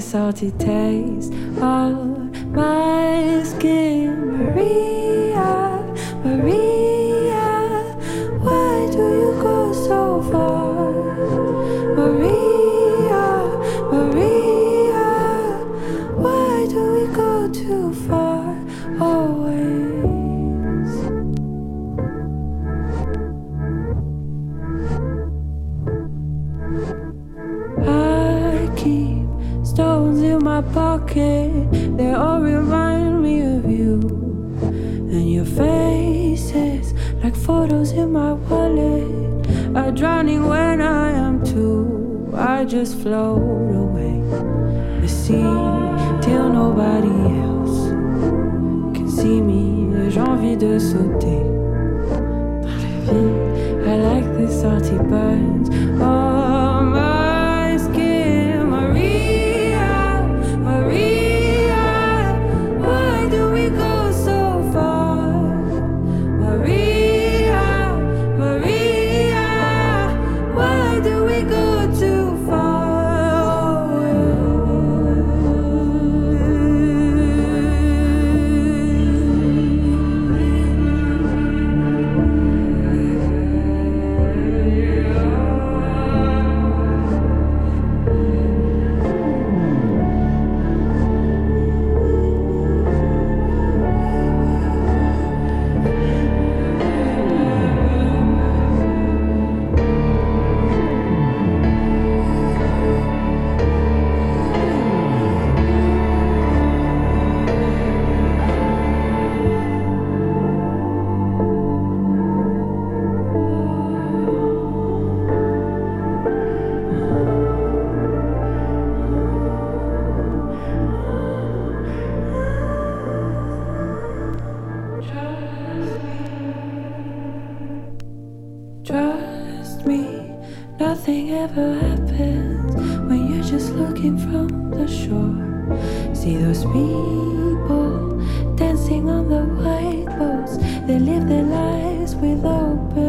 salty taste of pocket, they all remind me of you. And your faces, like photos in my wallet, are drowning when I am too. I just float away the sea till nobody else can see me. J'ai envie de sauter dans le vide. I like this salty burns.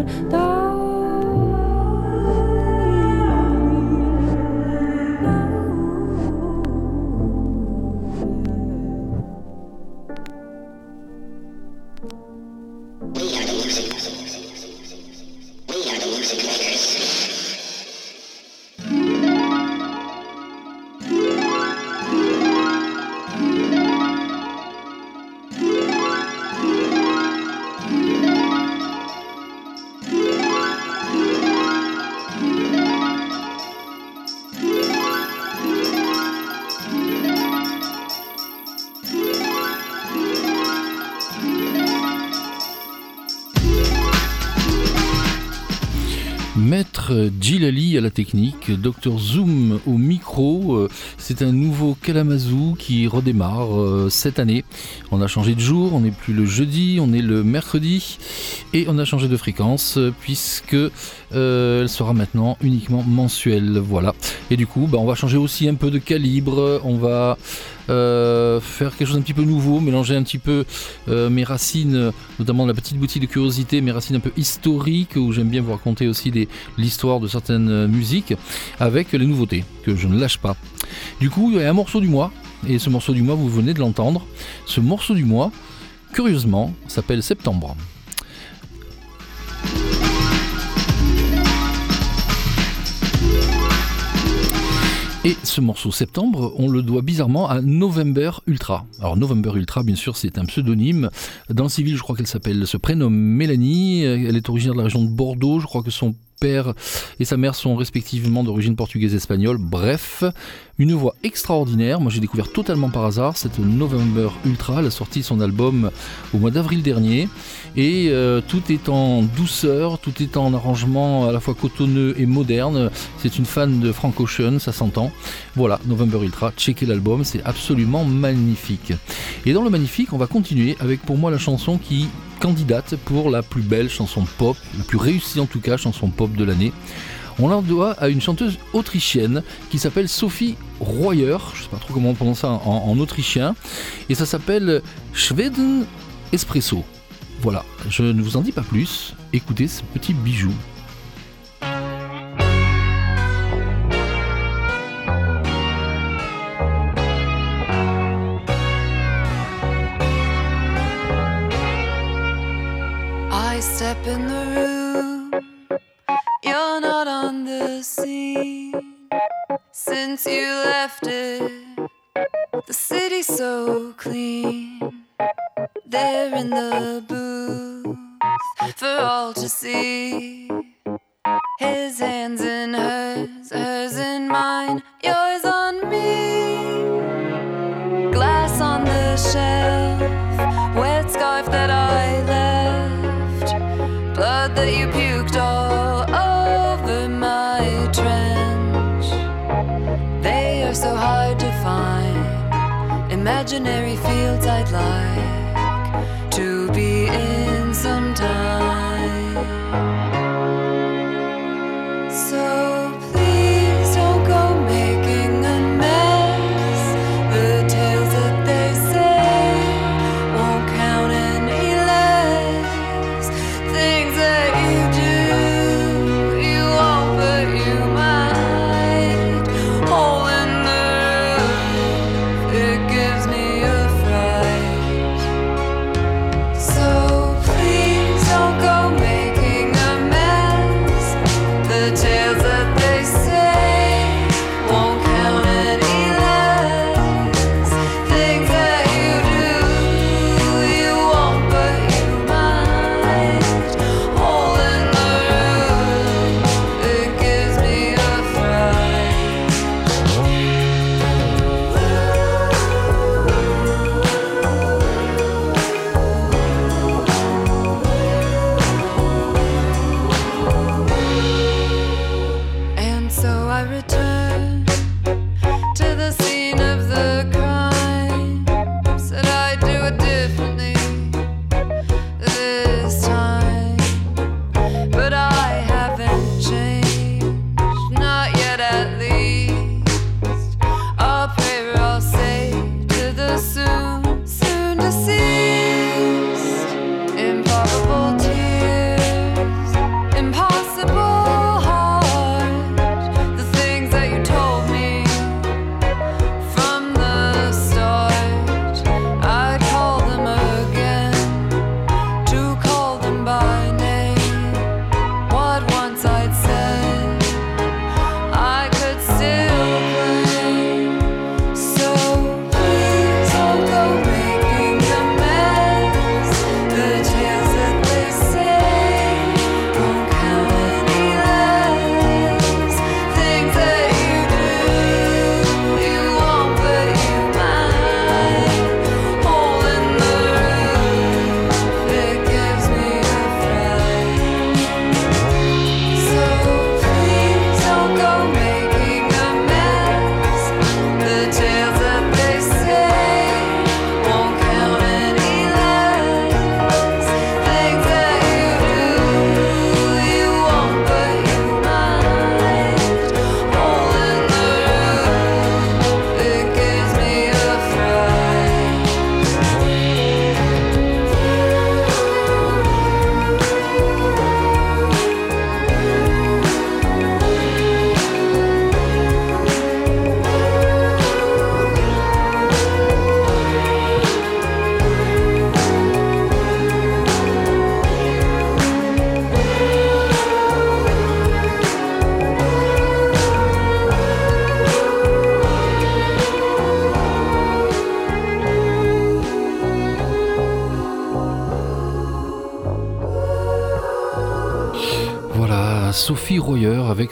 world. Technique, Dr Zoom au micro. Euh, c'est un nouveau Kalamazoo qui redémarre euh, cette année. On a changé de jour, on n'est plus le jeudi, on est le mercredi et on a changé de fréquence puisque euh, elle sera maintenant uniquement mensuelle. Voilà. Et du coup, bah, on va changer aussi un peu de calibre. On va faire quelque chose un petit peu nouveau, mélanger un petit peu mes racines, notamment la petite boutique de curiosité, mes racines un peu historiques, où j'aime bien vous raconter aussi l'histoire de certaines musiques, avec les nouveautés que je ne lâche pas. Du coup, il y a un morceau du mois, et ce morceau du mois, vous venez de l'entendre. Ce morceau du mois, curieusement, s'appelle Septembre. Et ce morceau Septembre, on le doit bizarrement à November Ultra. Alors November Ultra, bien sûr, c'est un pseudonyme. Dans civil, je crois qu'elle s'appelle, se prénomme Mélanie. Elle est originaire de la région de Bordeaux. Je crois que son et sa mère sont respectivement d'origine portugaise et espagnole. Bref, une voix extraordinaire. Moi, j'ai découvert totalement par hasard cette November Ultra. Elle a sorti son album au mois d'avril dernier. Et euh, tout est en douceur, tout est en arrangement à la fois cotonneux et moderne. C'est une fan de Frank Ocean, ça s'entend. Voilà, November Ultra, checkez l'album, c'est absolument magnifique. Et dans le magnifique, on va continuer avec pour moi la chanson qui candidate pour la plus belle chanson pop, la plus réussie en tout cas chanson pop de l'année. On la doit à une chanteuse autrichienne qui s'appelle Sophie Royer, je sais pas trop comment on prononce ça en, en autrichien, et ça s'appelle Schweden Espresso. Voilà, je ne vous en dis pas plus, écoutez ce petit bijou. Since you left it. The city's so clean. There in the booth for all to see. His hands in hers, hers in mine, yours on me. Glass on the shelf, wet scarf that I left blood that you puked all imaginary fields I'd like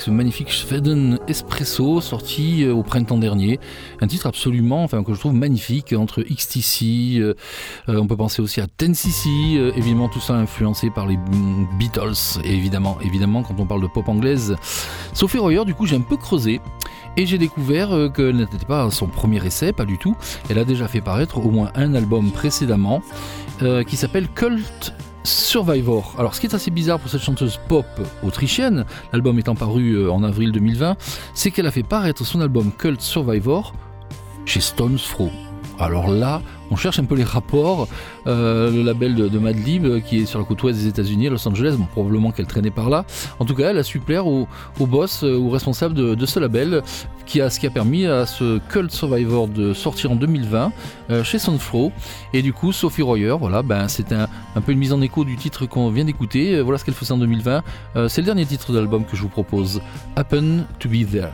ce magnifique Schweden Espresso sorti euh, au printemps dernier. Un titre absolument, enfin que je trouve magnifique entre XTC, euh, on peut penser aussi à 10cc, évidemment tout ça influencé par les Beatles, évidemment, évidemment quand on parle de pop anglaise. Sophie Royer, du coup, j'ai un peu creusé. Et j'ai découvert qu'elle n'était pas son premier essai, pas du tout. Elle a déjà fait paraître au moins un album précédemment qui s'appelle Cult Survivor. Alors, ce qui est assez bizarre pour cette chanteuse pop autrichienne, l'album étant paru euh, en avril 2020, c'est qu'elle a fait paraître son album Cult Survivor chez Stones Throw. Alors là, on cherche un peu les rapports. Euh, le label de, Madlib, euh, qui est sur la côte ouest des États-Unis, Los Angeles, probablement qu'elle traînait par là. En tout cas, elle a su plaire au, boss, ou au responsable de, ce label, qui a, ce qui a permis à ce Cult Survivor de sortir en 2020 chez Soundflow. Et du coup, Sophie Royer, voilà, ben, c'est un, un, peu une mise en écho du titre qu'on vient d'écouter. Voilà ce qu'elle faisait en 2020. c'est le dernier titre de l'album que je vous propose, Happen to Be There.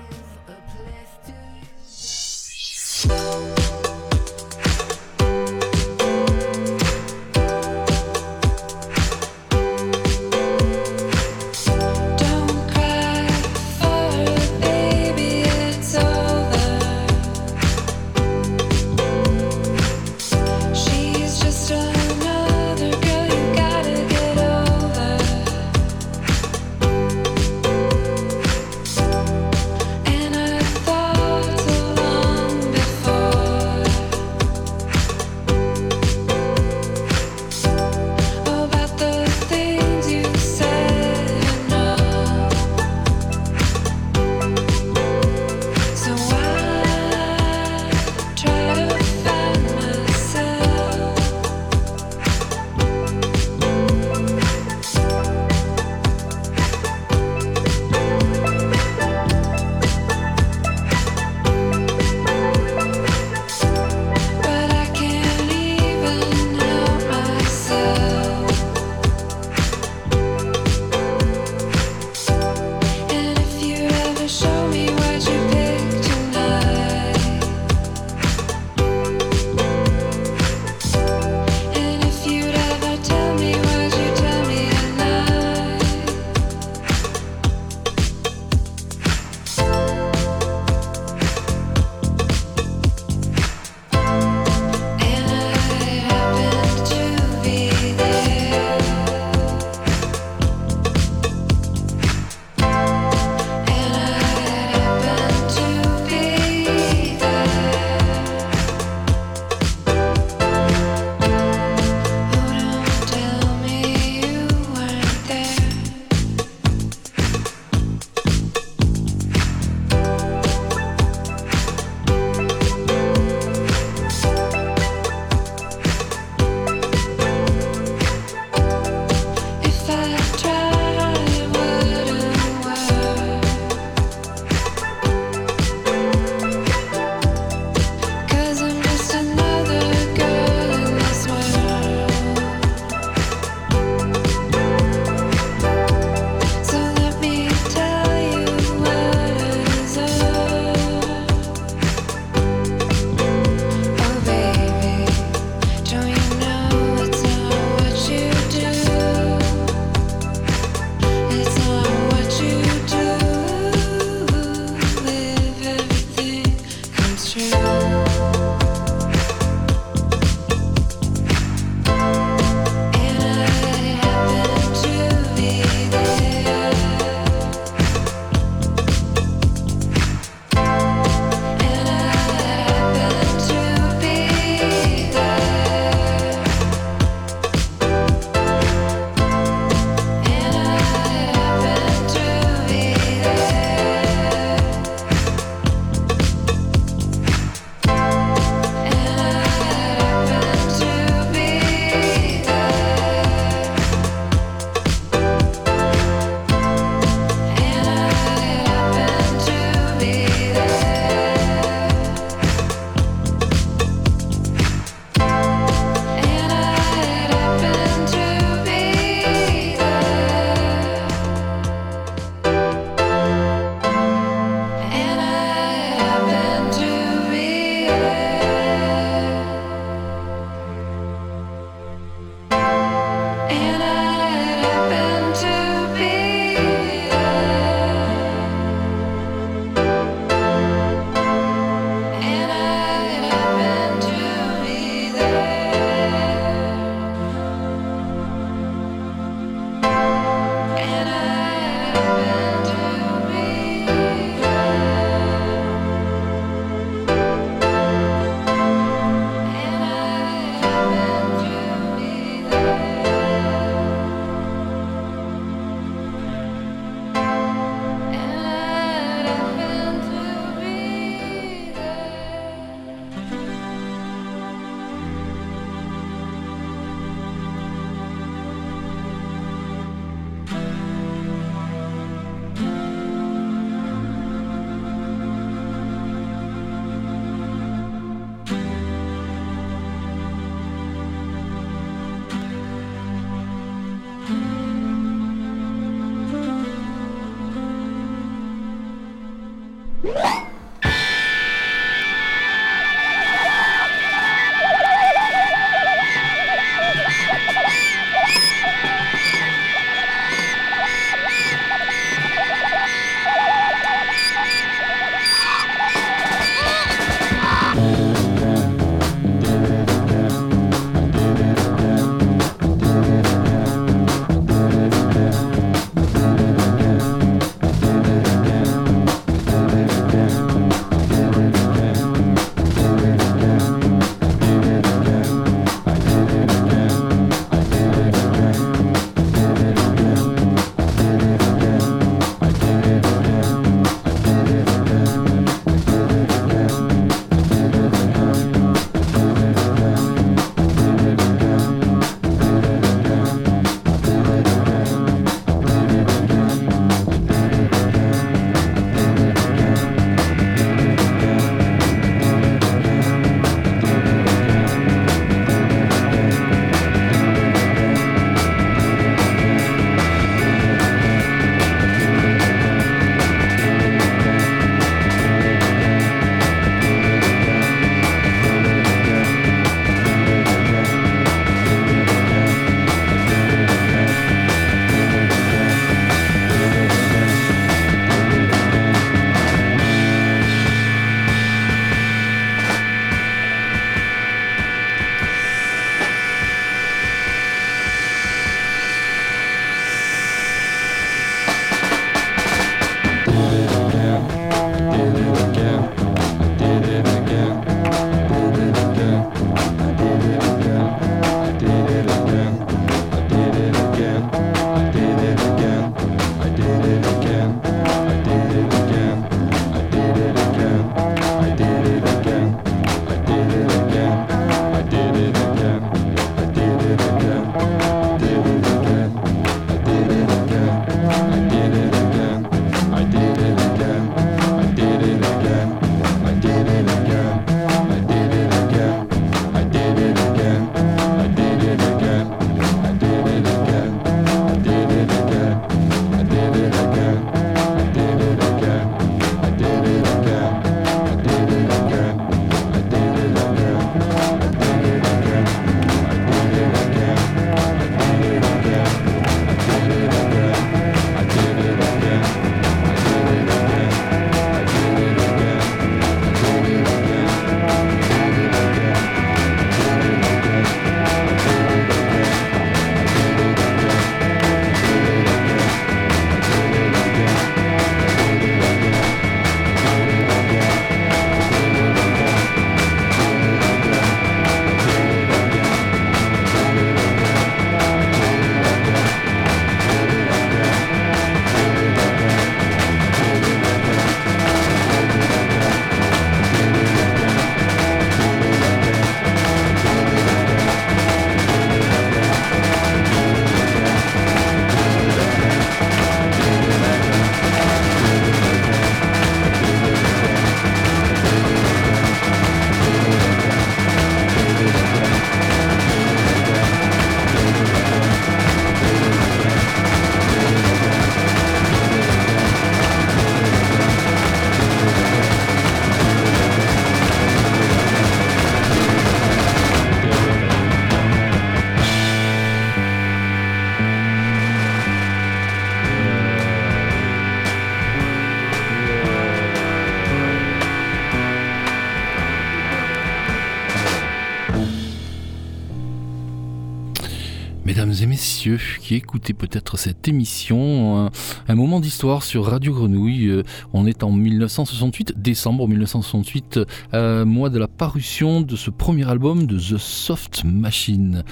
Qui écoutez peut-être cette émission, un, moment d'histoire sur Radio Grenouille. Euh, on est en 1968, décembre 1968, euh, mois de la parution de ce premier album de The Soft Machine.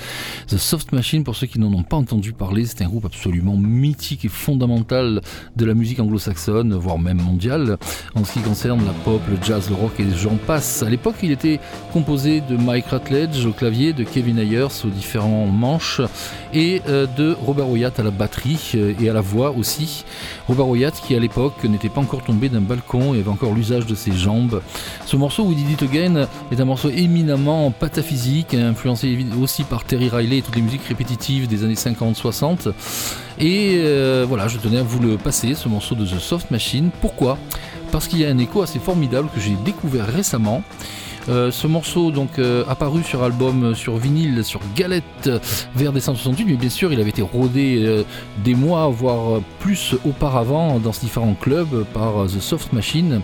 The Soft Machine, pour ceux qui n'en ont pas entendu parler, c'est un groupe absolument mythique et fondamental de la musique anglo-saxonne, voire même mondiale, en ce qui concerne la pop, le jazz, le rock et j'en passe. À l'époque, il était composé de Mike Rutledge au clavier, de Kevin Ayers aux différents manches et de Robert Wyatt à la batterie euh, et à la voix aussi. Robert Wyatt qui à l'époque n'était pas encore tombé d'un balcon et avait encore l'usage de ses jambes. Ce morceau We Did It Again est un morceau éminemment pataphysique, influencé aussi par Terry Riley et toutes les musiques répétitives des années 50-60. Et euh, voilà, je tenais à vous le passer, ce morceau de The Soft Machine. Pourquoi? Parce qu'il y a un écho assez formidable que j'ai découvert récemment. Euh, ce morceau donc euh, apparu sur album sur vinyle sur galette vers décembre 68 mais bien sûr il avait été rodé des mois voire plus auparavant dans différents clubs par The Soft Machine.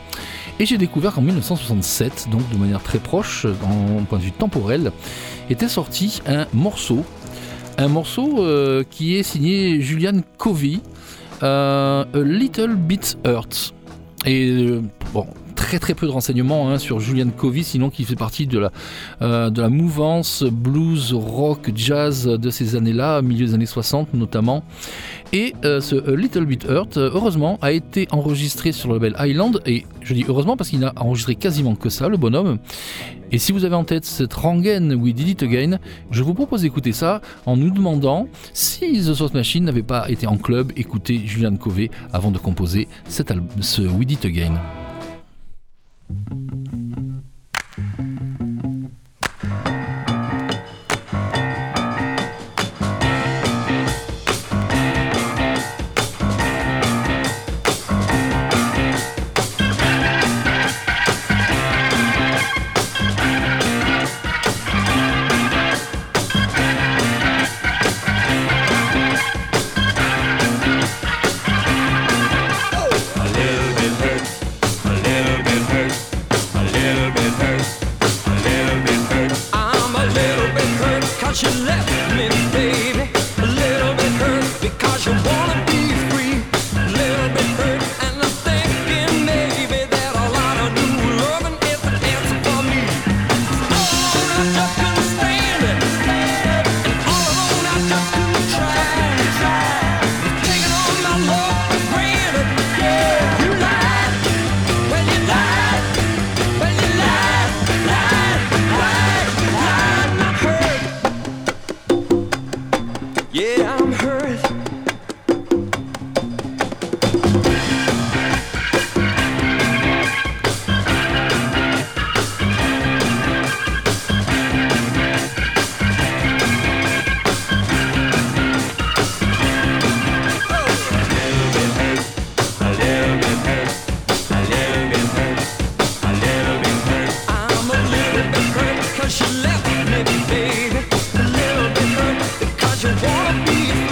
Et j'ai découvert qu'en 1967 donc de manière très proche en point de vue temporel était sorti un morceau. Un morceau qui est signé Julian Covey A Little Bit Hurt et euh, bon, très très peu de renseignements hein, sur Julian Covey, sinon qu'il fait partie de la, euh, de la mouvance blues, rock, jazz de ces années-là, milieu des années 60 notamment. Et euh, ce Little Bit Hurt, heureusement, a été enregistré sur le label Island, et je dis heureusement parce qu'il n'a enregistré quasiment que ça, le bonhomme. Et si vous avez en tête cette rengaine We Did It Again, je vous propose d'écouter ça en nous demandant si The Source Machine n'avait pas été en club écouter Julian Covey avant de composer cet ce We Did It Again. thank you wanna be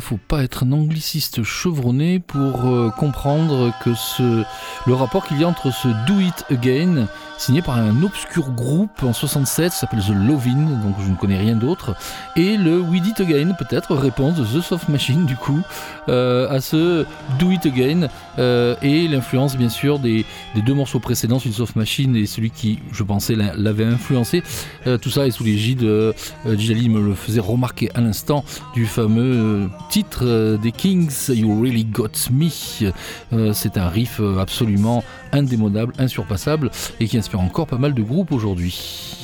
ne faut pas être un angliciste chevronné pour euh, comprendre que ce, le rapport qu'il y a entre ce Do It Again, signé par un obscur groupe en 67, s'appelle The Lovin, donc je ne connais rien d'autre, et le We Did Again, peut-être, réponse de The Soft Machine, du coup, euh, à ce Do It Again, euh, et l'influence, bien sûr, des, deux morceaux précédents, celui de Soft Machine et celui qui, je pensais, l'avait influencé. tout ça est sous l'égide, euh, me le faisait remarquer à l'instant, du fameux titre des Kings, You Really Got Me. C'est un riff absolument indémodable, insurpassable, et qui inspire encore pas mal de groupes aujourd'hui.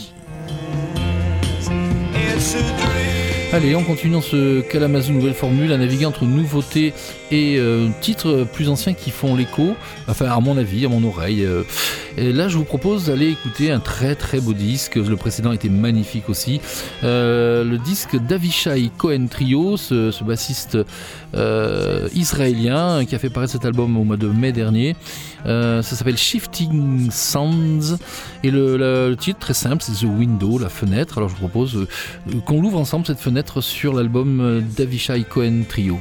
Allez, on continue dans ce Kalamazoo nouvelle formule à naviguer entre nouveautés et euh, titres plus anciens qui font l'écho, enfin à mon avis, à mon oreille. Euh. Et là, je vous propose d'aller écouter un très très beau disque. Le précédent était magnifique aussi. Euh, le disque d'Avishai Cohen Trio, ce, bassiste israélien qui a fait paraître cet album au mois de mai dernier. Ça s'appelle Shifting Sounds et le, titre très simple, c'est The Window, la fenêtre. Alors je vous propose qu'on l'ouvre ensemble cette fenêtre sur l'album d'Avishai Cohen Trio.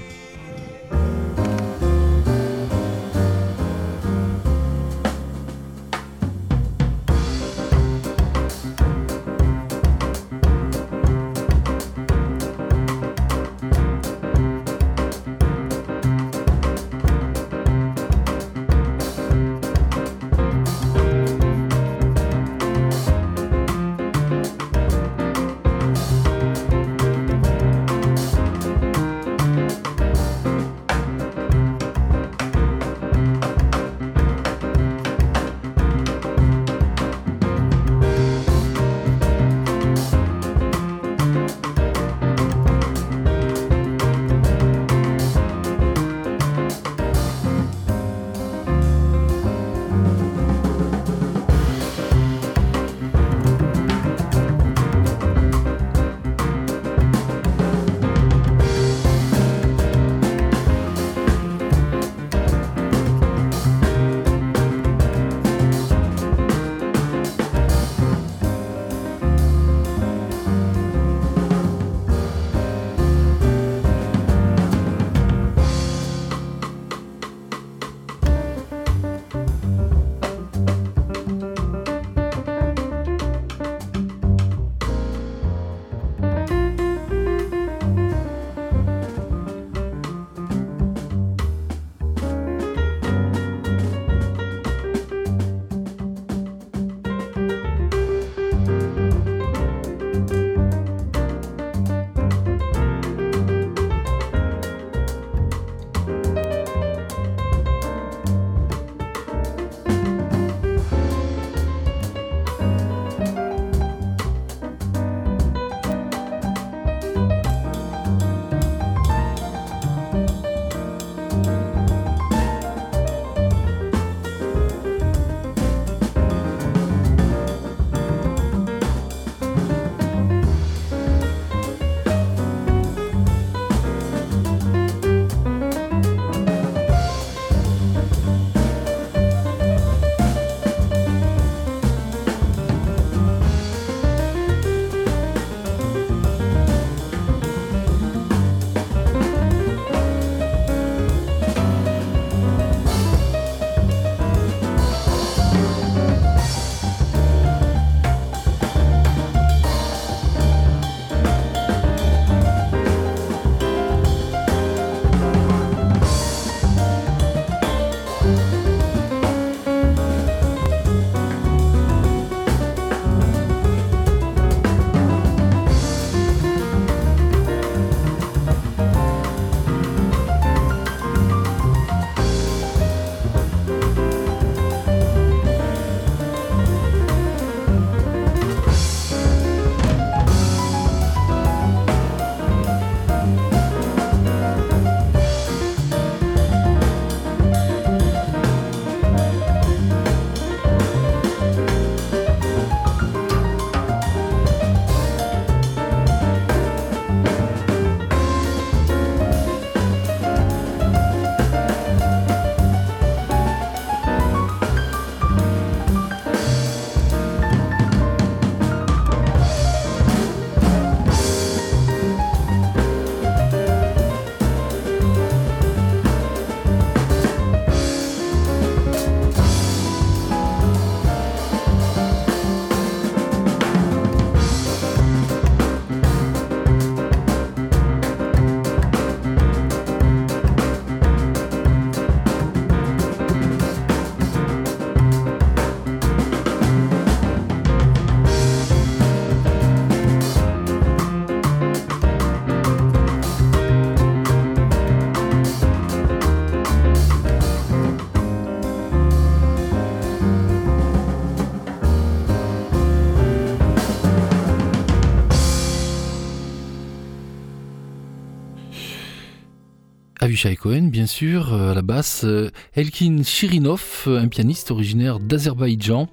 Avishai Cohen, bien sûr, euh, à la basse, euh, Elkin Shirinov, un pianiste originaire d'Azerbaïdjan,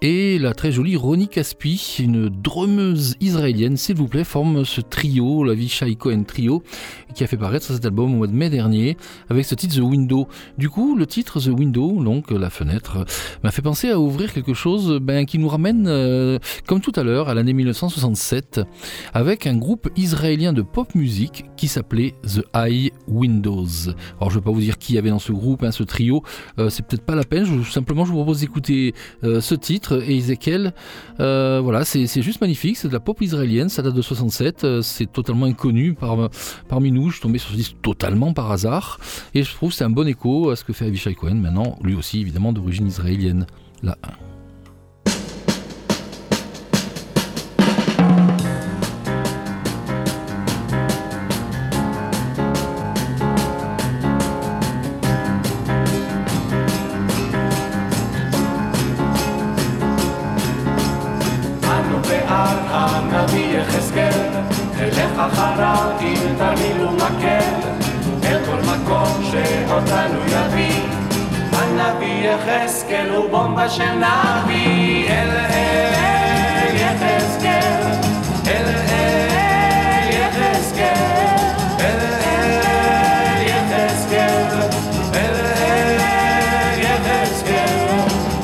et la très jolie Ronnie Caspi, une drummeuse israélienne, s'il vous plaît, forme ce trio, l'Avishai Cohen Trio, qui a fait paraître cet album au mois de mai dernier, avec ce titre The Window. Du coup, le titre The Window, donc la fenêtre, m'a fait penser à ouvrir quelque chose ben, qui nous ramène, comme tout à l'heure, à l'année 1967, avec un groupe israélien de pop musique qui s'appelait The High Windows. Alors je ne vais pas vous dire qui y avait dans ce groupe, hein, ce trio, euh, c'est peut-être pas la peine, je, simplement je vous propose d'écouter euh, ce titre et Ezekiel. Euh, voilà, c'est juste magnifique, c'est de la pop israélienne, ça date de 67, c'est totalement inconnu parmi nous, je suis tombé sur ce disque totalement par hasard et je trouve c'est un bon écho à ce que fait Avishai Cohen maintenant, lui aussi évidemment d'origine israélienne. Là. אחריו אם תרמילו מקל אל כל מקום שאותנו יביא. הנביא יחזקאל הוא בומבה של נביא. אל אל יחזקאל. אל אל יחזקאל. אל אל יחזקאל. אל אל יחזקאל.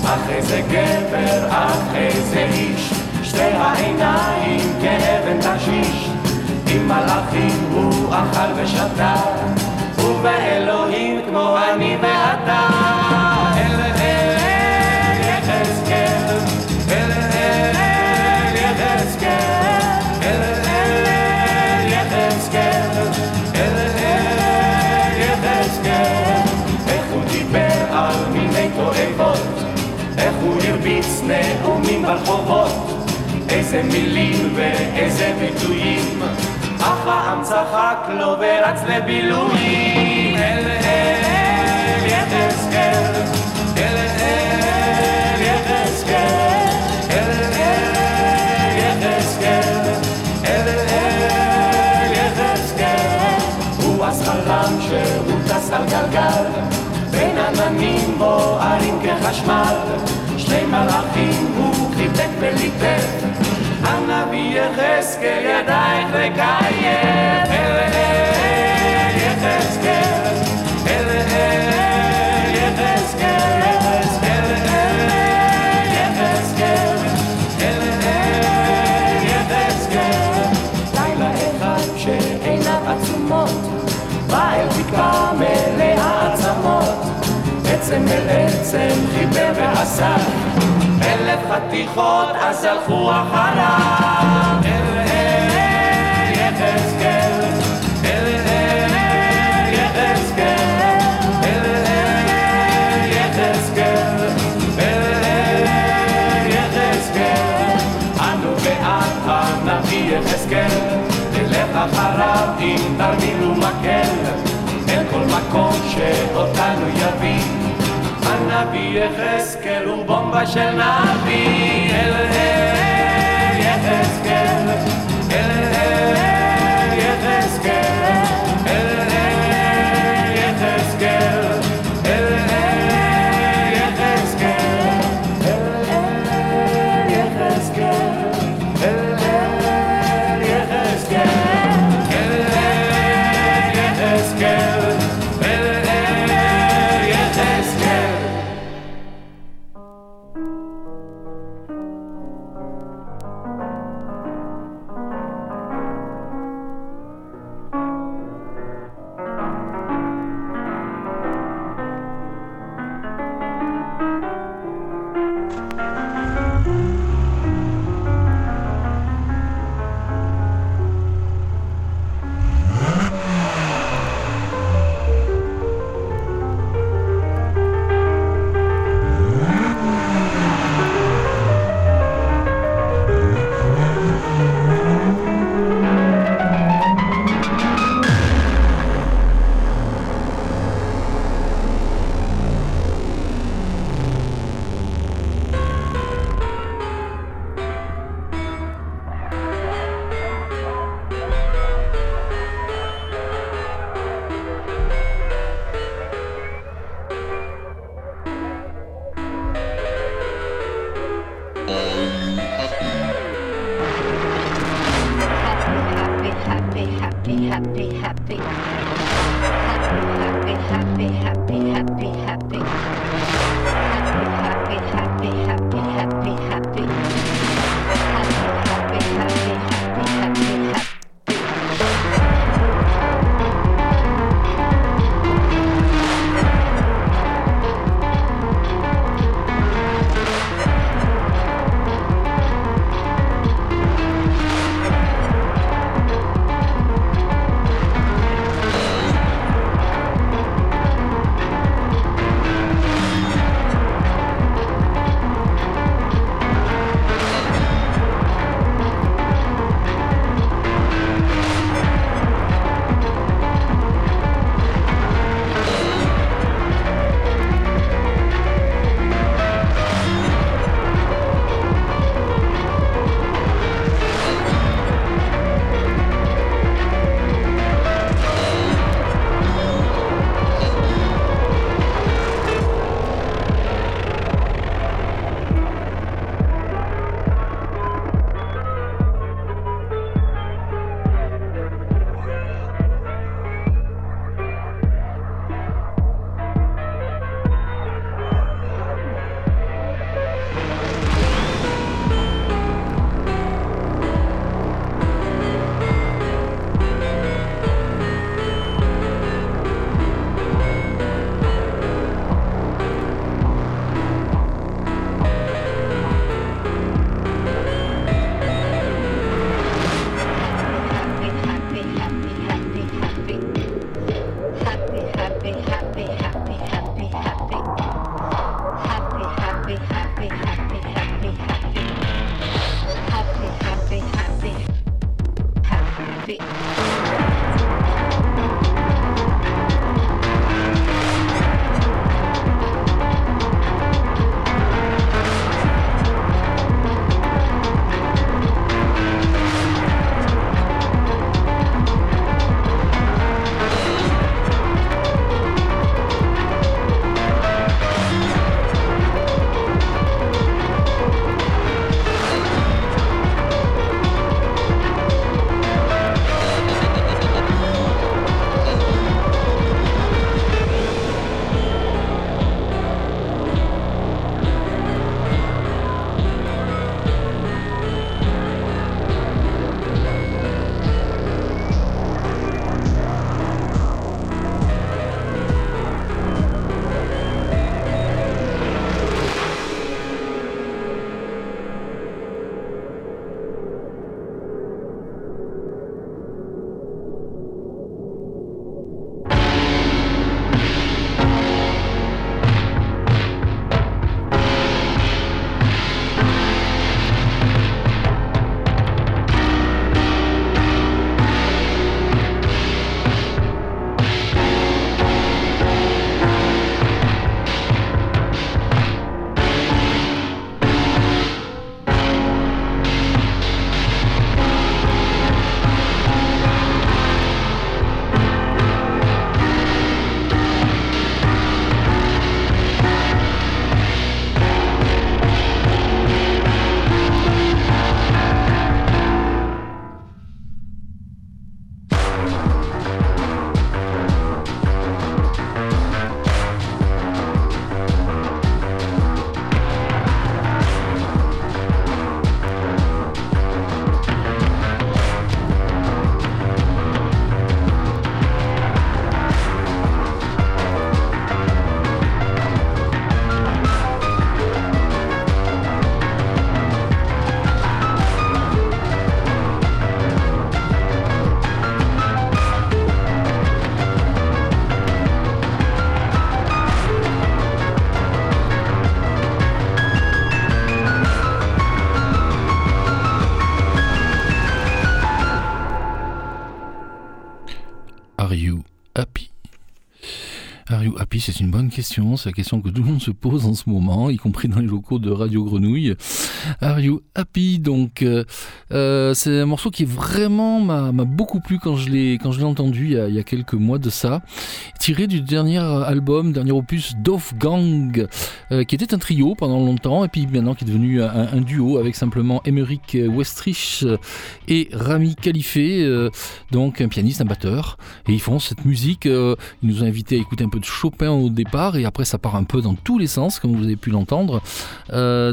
אחרי זה גבר אחרי זה איש. שתי העיניים כאבן תשיש עם מלאכים הוא אכל ושתה, ובאלוהים כמו אני ואתה. אל אל יחזקאל, אל אל יחזקאל, אל אל יחזקאל, אל אל יחזקאל. איך הוא דיבר על מיני תועבות, איך הוא הרביץ נאומים ברחובות. איזה מילים ואיזה ביטויים אך העם צחק לו ורץ לבילויים. אל אל יחזקאל אל אל יחזקאל שהוא טס על גלגל בין עננים בוערים כחשמל. שני מלאכים הוא חיבק וליטף הנביא יחזקאל ידייך לקיים אלה אל יחזקאל אלה אל יחזקאל עצם אל עצם חיבר ועשה. חתיכות, אז הלכו אחריו. אחריו אם תרמילו מקל. אל כל מקום שאותנו יביא. הנביא יחזקאל הוא בומבה של נביא. אל אל יחזקאל. אל אל יחזקאל c'est une bonne question. C'est la question que tout le monde se pose en ce moment, y compris dans les locaux de Radio Grenouille. Are you happy Donc, euh, c'est un morceau qui vraiment m'a beaucoup plu quand je l'ai quand je l'ai entendu il y, a, quelques mois de ça, tiré du dernier album, dernier opus Dove Gang, euh, qui était un trio pendant longtemps et puis maintenant qui est devenu un, duo avec simplement Emeric Westrich et Rami Khalife, euh, donc un pianiste, un batteur, et ils font cette musique. euh, ils nous ont invités à écouter un peu de Chopin au départ et après ça part un peu dans tous les sens, comme vous avez pu l'entendre.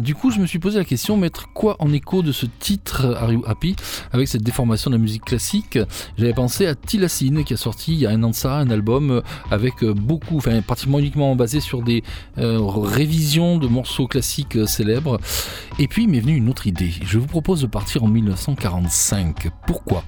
Du coup, je me suis posé la question mettre quoi en écho de ce titre Happy avec cette déformation de la musique classique J'avais pensé à Tilacine qui a sorti il y a un an de ça un album euh, avec euh, beaucoup, enfin pratiquement uniquement basé sur des euh, révisions de morceaux classiques célèbres. Et puis m'est venu une autre idée. Je vous propose de partir en 1945. Pourquoi?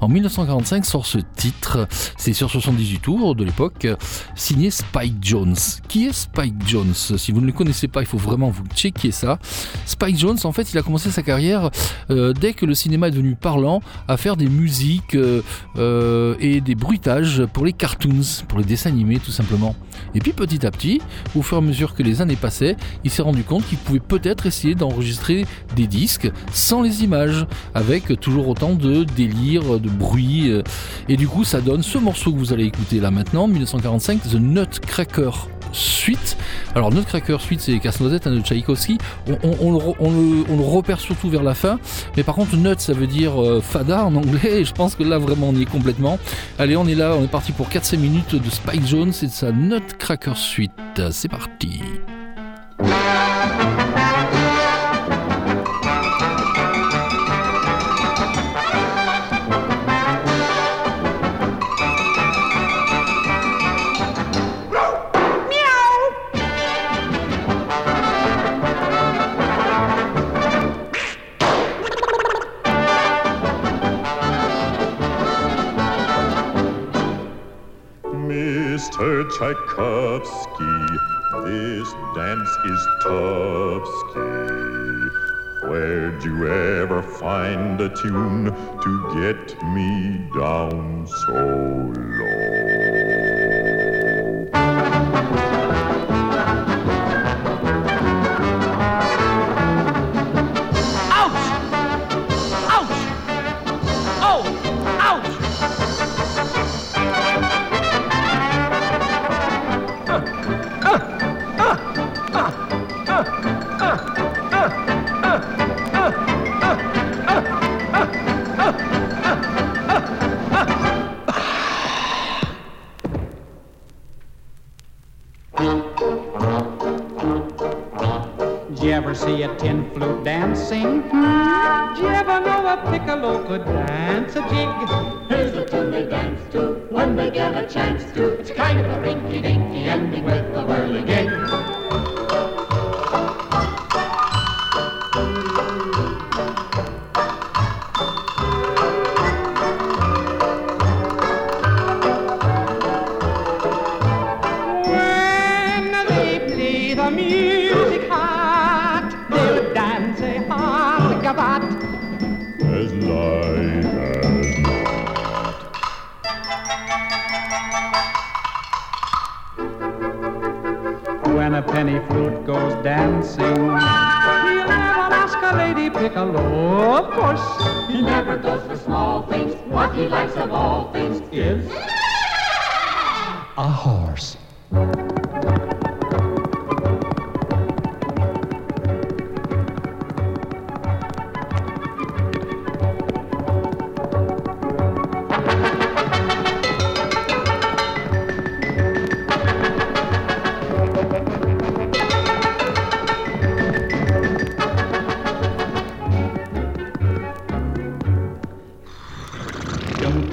En 1945 sort ce titre, c'est sur 78 tours de l'époque, signé Spike Jones. Qui est Spike Jones? Si vous ne le connaissez pas, il faut vraiment vous checker ça. Spike Jones, en fait, il a commencé sa carrière euh, dès que le cinéma est devenu parlant à faire des musiques euh, euh, et des bruitages pour les cartoons, pour les dessins animés tout simplement. Et puis petit à petit, au fur et à mesure que les années passaient, il s'est rendu compte qu'il pouvait peut-être essayer d'enregistrer des disques sans les images, avec toujours autant de délire, de bruit. euh, Et du coup, ça donne ce morceau que vous allez écouter là maintenant, 1945, The Nutcracker Suite. Alors Nutcracker Suite, c'est Casse-Noisette de Tchaïkovski. On le repère surtout vers la fin, mais par contre Nut, ça veut dire euh, fada en anglais, et je pense que là vraiment on y est complètement. Allez, on est là, on est parti pour 4-5 minutes de Spike Jones et de sa Nutcracker Suite. C'est parti. Tchaikovsky, this dance is Topsky. Where'd you ever find a tune to get me down so low?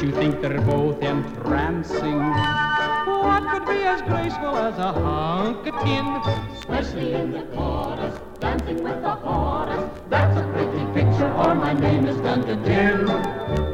You think they're both entrancing? Oh, what could be as graceful as a hunk of tin? especially in the chorus, dancing with the chorus. That's a pretty picture, or my name is Duncan Jim.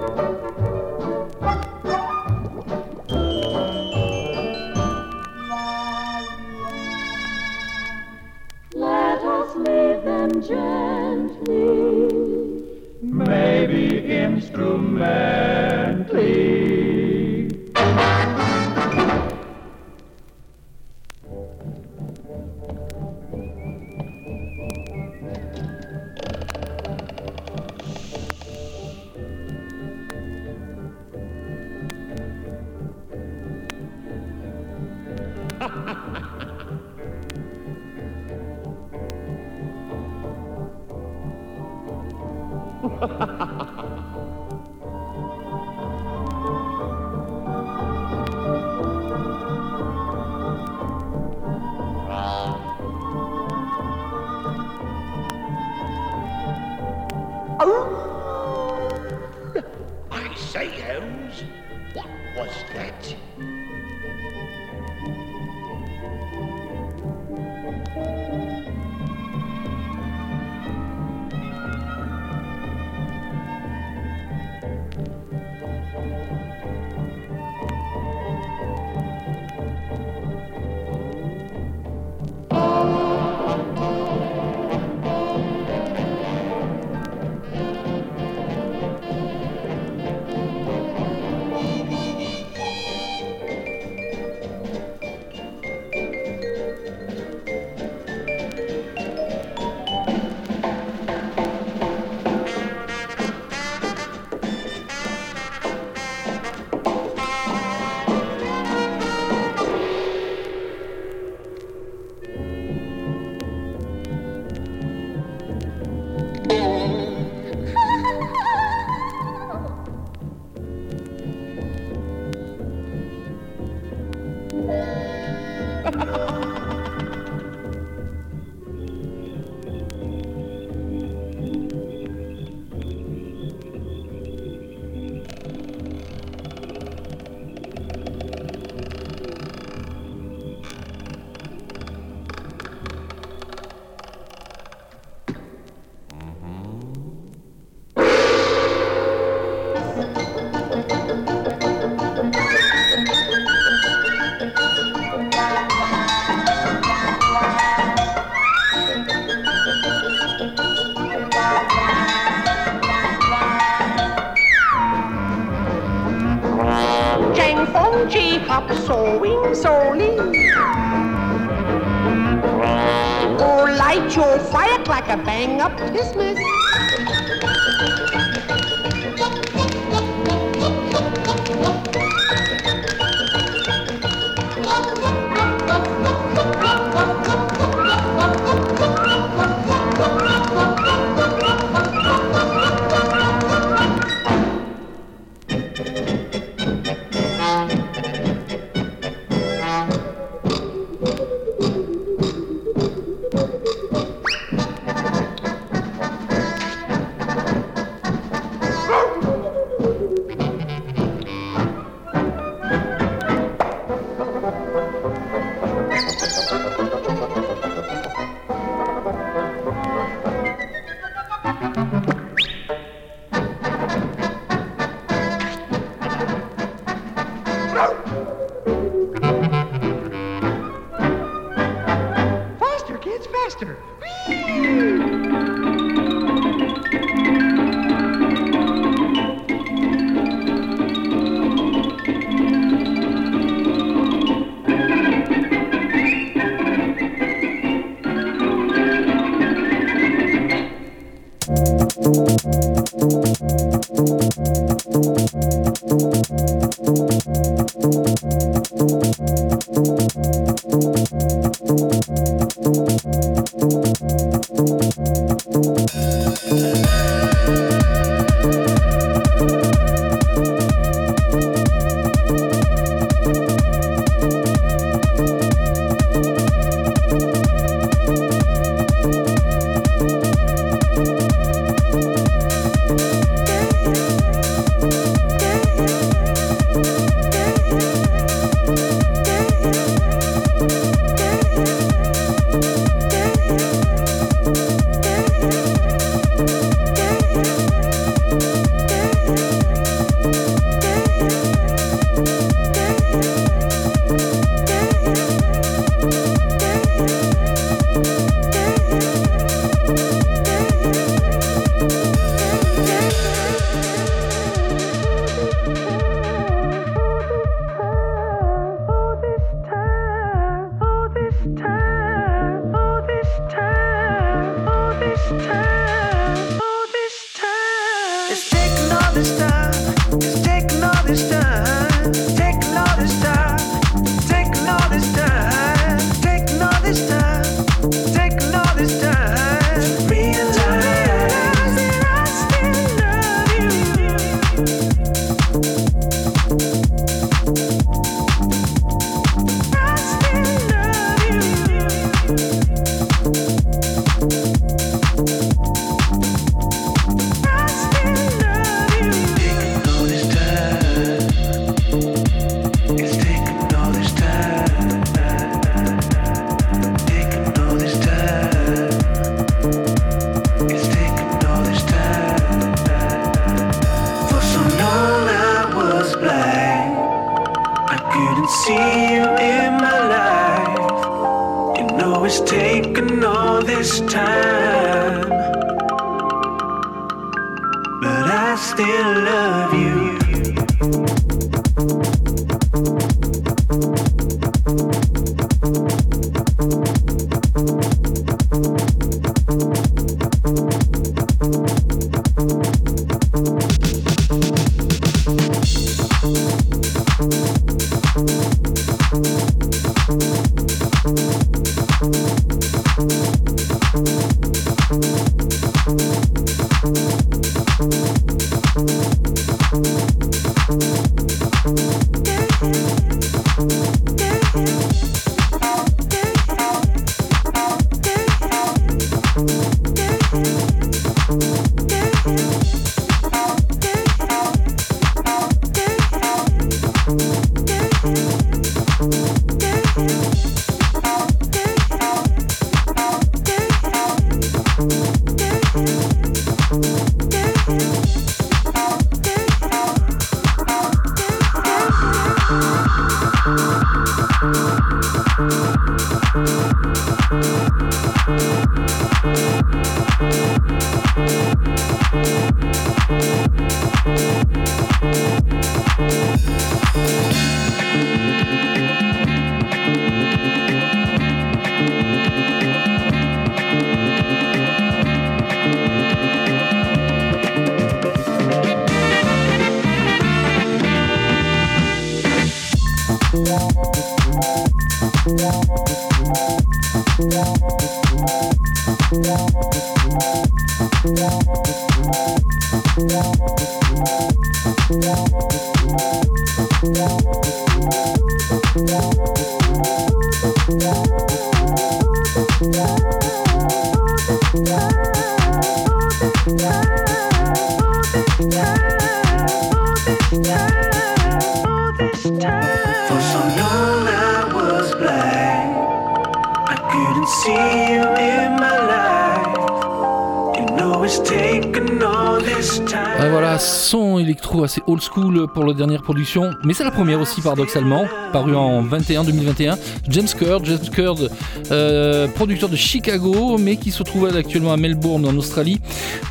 Pour la dernière production, mais c'est la première aussi paradoxalement, paru en 21 2021. James Curd, James Curd, euh, producteur de Chicago, mais qui se trouve actuellement à Melbourne en Australie.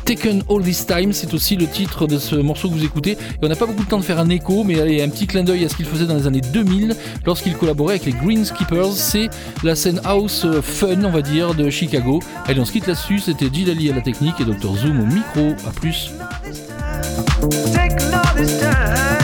Taken All This Time, c'est aussi le titre de ce morceau que vous écoutez. Et on n'a pas beaucoup de temps de faire un écho, mais allez, un petit clin d'œil à ce qu'il faisait dans les années 2000 lorsqu'il collaborait avec les Greenskeepers. C'est la scène house euh, fun, on va dire, de Chicago. Allez, on se quitte là-dessus. C'était Gilali à la technique et Dr Zoom au micro. À plus. Taken all this time.